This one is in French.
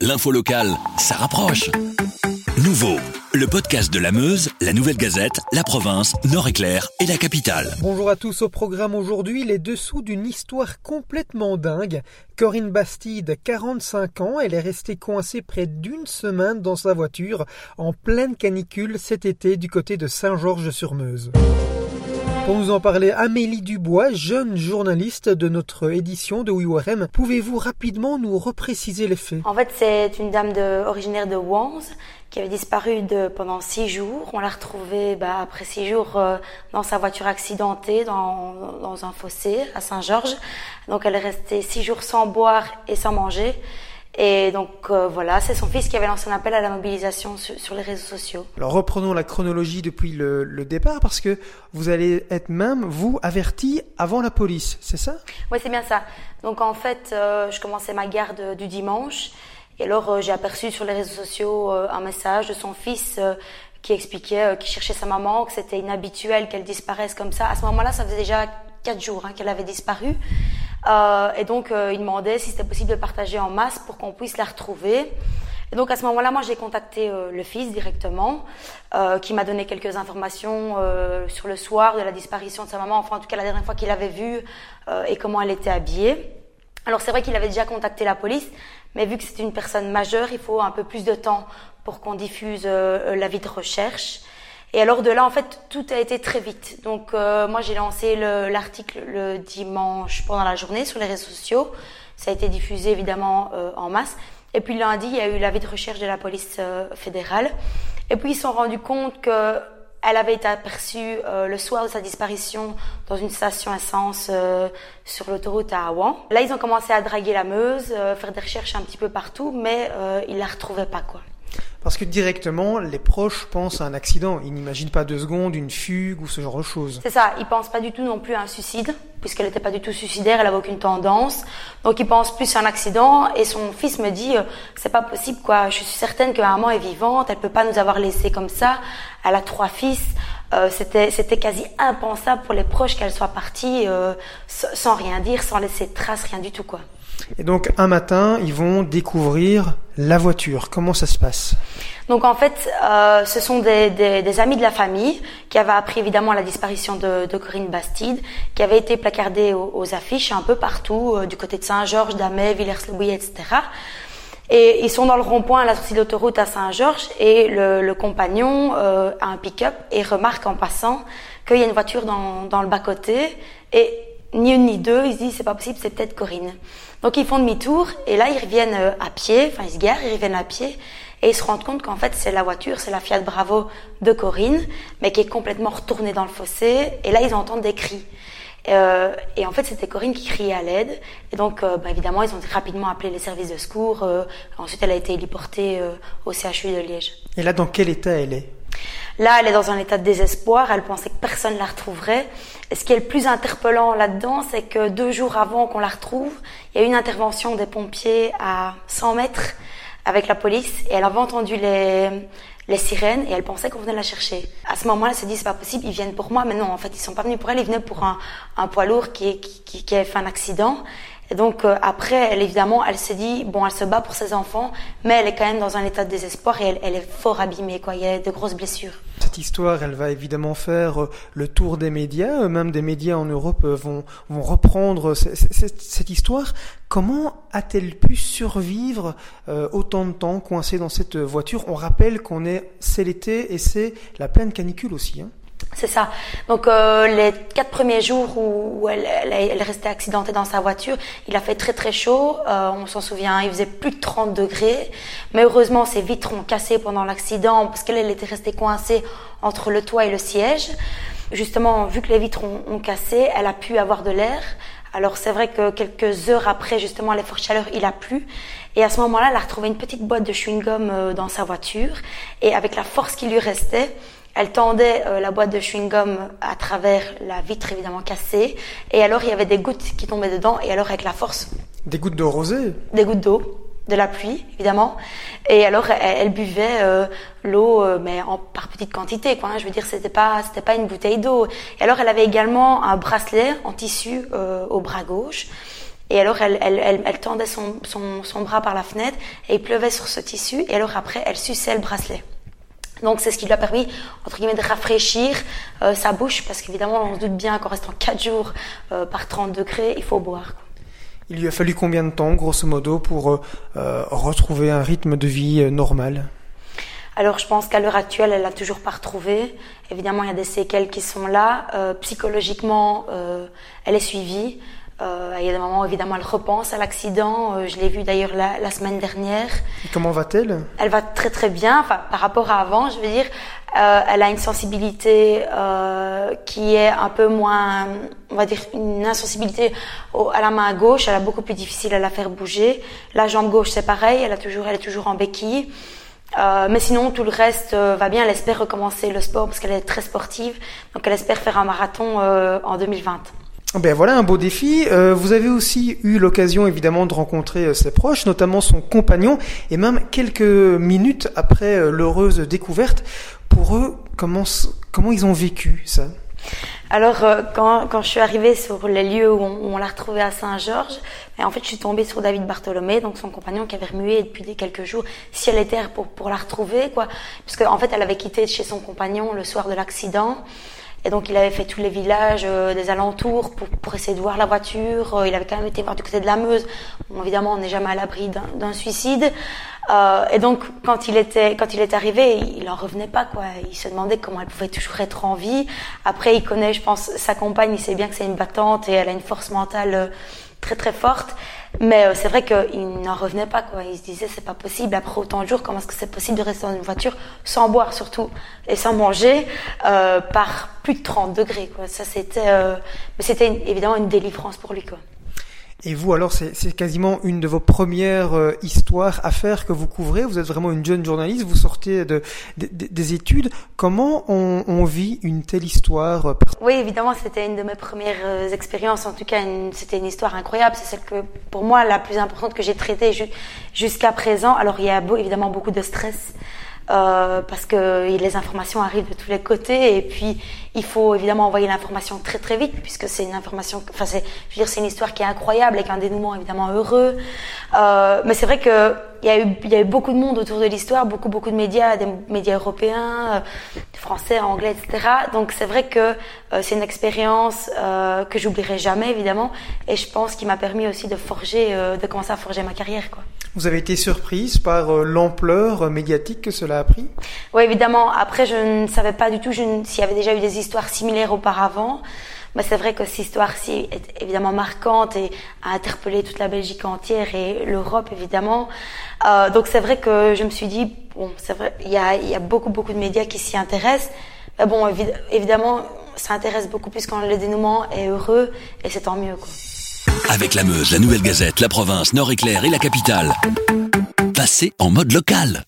L'info locale, ça rapproche. Nouveau, le podcast de la Meuse, la Nouvelle Gazette, la province, Nord-Éclair et la capitale. Bonjour à tous au programme aujourd'hui, les dessous d'une histoire complètement dingue. Corinne Bastide, 45 ans, elle est restée coincée près d'une semaine dans sa voiture en pleine canicule cet été du côté de Saint-Georges-sur-Meuse. Pour nous en parler, Amélie Dubois, jeune journaliste de notre édition de WIWRM, pouvez-vous rapidement nous repréciser les faits? En fait, c'est une dame originaire de Wans qui avait disparu pendant six jours. On l'a retrouvée bah, après six jours euh, dans sa voiture accidentée dans, dans un fossé à Saint-Georges. Donc elle est restée six jours sans boire et sans manger. Et donc euh, voilà, c'est son fils qui avait lancé un appel à la mobilisation sur, les réseaux sociaux. Alors reprenons la chronologie depuis le, départ parce que vous allez être même, vous, averti avant la police, c'est ça? Oui, c'est bien ça. Donc en fait, euh, je commençais ma garde du dimanche et alors euh, j'ai aperçu sur les réseaux sociaux un message de son fils qui expliquait qu'il cherchait sa maman, que c'était inhabituel qu'elle disparaisse comme ça. À ce moment-là, ça faisait déjà quatre jours hein, qu'elle avait disparu. Euh, et donc, euh, il demandait si c'était possible de partager en masse pour qu'on puisse la retrouver. Et donc, à ce moment-là, moi, j'ai contacté euh, le fils directement, euh, qui m'a donné quelques informations euh, sur le soir de la disparition de sa maman, enfin, en tout cas, la dernière fois qu'il l'avait vue et comment elle était habillée. Alors, c'est vrai qu'il avait déjà contacté la police, mais vu que c'est une personne majeure, il faut un peu plus de temps pour qu'on diffuse l'avis de recherche. Et alors de là, en fait, tout a été très vite. Donc euh, moi, j'ai lancé l'article le, dimanche pendant la journée sur les réseaux sociaux. Ça a été diffusé évidemment euh, en masse. Et puis lundi, il y a eu l'avis de recherche de la police euh, fédérale. Et puis ils se sont rendus compte que elle avait été aperçue le soir de sa disparition dans une station essence sur l'autoroute à Awan. Là, ils ont commencé à draguer la Meuse, faire des recherches un petit peu partout, mais ils la retrouvaient pas quoi. Parce que directement, les proches pensent à un accident. Ils n'imaginent pas deux secondes une fugue ou ce genre de choses. C'est ça. Ils pensent pas du tout non plus à un suicide, puisqu'elle n'était pas du tout suicidaire, elle avait aucune tendance. Donc ils pensent plus à un accident. Et son fils me dit, euh, c'est pas possible, quoi. Je suis certaine que maman est vivante. Elle peut pas nous avoir laissé comme ça. Elle a trois fils. Euh, c'était c'était quasi impensable pour les proches qu'elle soit partie euh, sans rien dire, sans laisser de traces, rien du tout, quoi. Et donc un matin, ils vont découvrir la voiture. Comment ça se passe? Donc en fait, euh, ce sont des, des, des, amis de la famille qui avaient appris évidemment la disparition de, de Corinne Bastide, qui avait été placardée aux, affiches un peu partout, euh, du côté de Saint-Georges, d'Amay, Villers-le-Bouillet, etc. Et ils sont dans le rond-point à la sortie d'autoroute à Saint-Georges et le, le compagnon euh, a un pick-up et remarque en passant qu'il y a une voiture dans, dans le bas-côté et ni une ni deux, ils se disent c'est pas possible, c'est peut-être Corinne. Donc ils font demi-tour et là ils reviennent euh, à pied, enfin ils se garent, ils reviennent à pied et ils se rendent compte qu'en fait c'est la voiture, c'est la Fiat Bravo de Corinne, mais qui est complètement retournée dans le fossé et là ils entendent des cris. Euh, et en fait, c'était Corinne qui criait à l'aide. Et donc, euh, bah, évidemment, ils ont rapidement appelé les services de secours. Ensuite, elle a été héliportée au CHU de Liège. Et là, dans quel état elle est? Là, elle est dans un état de désespoir. Elle pensait que personne ne la retrouverait. Et ce qui est le plus interpellant là-dedans, c'est que deux jours avant qu'on la retrouve, il y a eu une intervention des pompiers à 100 mètres avec la police et elle avait entendu les, les sirènes et elle pensait qu'on venait la chercher. À ce moment-là, elle s'est dit c'est pas possible, ils viennent pour moi, mais non, en fait, ils sont pas venus pour elle, ils venaient pour un, un poids lourd qui, qui, qui, a fait un accident. Et donc euh, après, elle évidemment, elle s'est dit bon, elle se bat pour ses enfants, mais elle est quand même dans un état de désespoir et elle, elle est fort abîmée, quoi. Il y a de grosses blessures. Cette histoire, elle va évidemment faire euh, le tour des médias, euh, même des médias en Europe vont vont reprendre cette, histoire. Comment a-t-elle pu survivre autant de temps coincée dans cette voiture? On rappelle qu'on est c'est l'été et c'est la pleine canicule aussi. Hein. C'est ça. Donc euh, les quatre premiers jours où, elle, elle, restait accidentée dans sa voiture, il a fait très très chaud. Euh, on s'en souvient, il faisait plus de 30 degrés. Mais heureusement, ses vitres ont cassé pendant l'accident parce qu'elle était restée coincée entre le toit et le siège. Justement, vu que les vitres ont, ont cassé, elle a pu avoir de l'air. Alors c'est vrai que quelques heures après justement les fortes chaleurs, il a plu. Et à ce moment-là, elle a retrouvé une petite boîte de chewing-gum euh, dans sa voiture. Et avec la force qui lui restait, elle tendait euh, la boîte de chewing-gum à travers la vitre évidemment cassée. Et alors il y avait des gouttes qui tombaient dedans. Et alors avec la force. Des gouttes d'eau rosée? Des gouttes d'eau, de la pluie évidemment. Et alors elle, buvait euh, l'eau, euh, mais en, par petite quantité. Quoi, hein. Je veux dire, c'était pas, c'était pas une bouteille d'eau. Et alors elle avait également un bracelet en tissu au bras gauche. Et alors, elle, elle, elle, elle tendait son, son, son, bras par la fenêtre et il pleuvait sur ce tissu. Et alors, après, elle suçait le bracelet. Donc, c'est ce qui lui a permis, entre guillemets, de rafraîchir euh, sa bouche. Parce qu'évidemment, on se doute bien qu'en restant 4 jours euh, par 30 degrés, il faut boire. Quoi. Il lui a fallu combien de temps, grosso modo, pour euh, retrouver un rythme de vie normal? Alors je pense qu'à l'heure actuelle, elle l'a toujours pas retrouvé. Évidemment, il y a des séquelles qui sont là. Psychologiquement, elle est suivie. Euh, il y a des moments, évidemment, elle repense à l'accident. Euh, je l'ai vu d'ailleurs la, la, semaine dernière. Et comment va-t-elle? Elle va très très bien. Enfin, par rapport à avant, je veux dire, euh, elle a une sensibilité euh, qui est un peu moins, on va dire, une insensibilité au, à la main gauche. Elle a beaucoup plus difficile à la faire bouger. La jambe gauche, c'est pareil. Elle a toujours, elle est toujours en béquille. Euh, mais sinon, tout le reste euh, va bien. Elle espère recommencer le sport parce qu'elle est très sportive. Donc, elle espère faire un marathon euh, en 2020. Ben voilà un beau défi. Euh, vous avez aussi eu l'occasion évidemment de rencontrer euh, ses proches, notamment son compagnon, et même quelques minutes après euh, l'heureuse découverte. Pour eux, comment comment ils ont vécu ça? Alors, euh, quand, quand, je suis arrivée sur les lieux où on, on l'a retrouvée à Saint-Georges, ben, en fait, je suis tombée sur David Bartholomé, donc son compagnon qui avait remué depuis des quelques jours ciel et terre pour, pour la retrouver, quoi. Puisque, en fait, elle avait quitté chez son compagnon le soir de l'accident. Et donc, il avait fait tous les villages euh, des alentours pour, pour, essayer de voir la voiture. Euh, il avait quand même été voir du côté de la Meuse. Bon, évidemment, on n'est jamais à l'abri d'un suicide. Euh, et donc, quand il était, quand il est arrivé, il en revenait pas, quoi. Il se demandait comment elle pouvait toujours être en vie. Après, il connaît, je pense, sa compagne. Il sait bien que c'est une battante et elle a une force mentale euh, très très forte. Mais euh, c'est vrai qu'il n'en revenait pas, quoi. Il se disait, c'est pas possible, après autant de jours, comment est-ce que c'est possible de rester dans une voiture sans boire, surtout, et sans manger, euh, par plus de 30 degrés, quoi. Ça, c'était, euh, mais c'était évidemment une délivrance pour lui, quoi. Et vous, alors, c'est quasiment une de vos premières euh, histoires, affaires que vous couvrez. Vous êtes vraiment une jeune journaliste, vous sortez de, de, de des études. Comment on, on, vit une telle histoire euh, Oui, évidemment, c'était une de mes premières euh, expériences. En tout cas, c'était une histoire incroyable. C'est celle que, pour moi, la plus importante que j'ai traitée ju jusqu'à présent. Alors, il y a beau, évidemment beaucoup de stress. Euh, parce que les informations arrivent de tous les côtés et puis il faut évidemment envoyer l'information très très vite puisque c'est une information, enfin c'est, je veux dire c'est une histoire qui est incroyable avec un dénouement évidemment heureux. Euh, mais c'est vrai que il y a eu il y a eu beaucoup de monde autour de l'histoire, beaucoup beaucoup de médias, des médias européens, euh, français, anglais, etc. Donc c'est vrai que euh, c'est une expérience que j'oublierai jamais évidemment et je pense qui m'a permis aussi de forger, de commencer à forger ma carrière quoi. Vous avez été surprise par l'ampleur médiatique que cela a pris? Oui, évidemment. Après, je ne savais pas du tout s'il y avait déjà eu des histoires similaires auparavant. Mais c'est vrai que cette histoire-ci est évidemment marquante et a interpellé toute la Belgique entière et l'Europe, évidemment. Euh, donc c'est vrai que je me suis dit, bon, c'est vrai, il y a, il y a beaucoup, beaucoup de médias qui s'y intéressent. Mais bon, évidemment, ça intéresse beaucoup plus quand le dénouement est heureux et c'est tant mieux, quoi. Avec la Meuse, la Nouvelle Gazette, la province, Nord-Éclair et la capitale. Passez en mode local.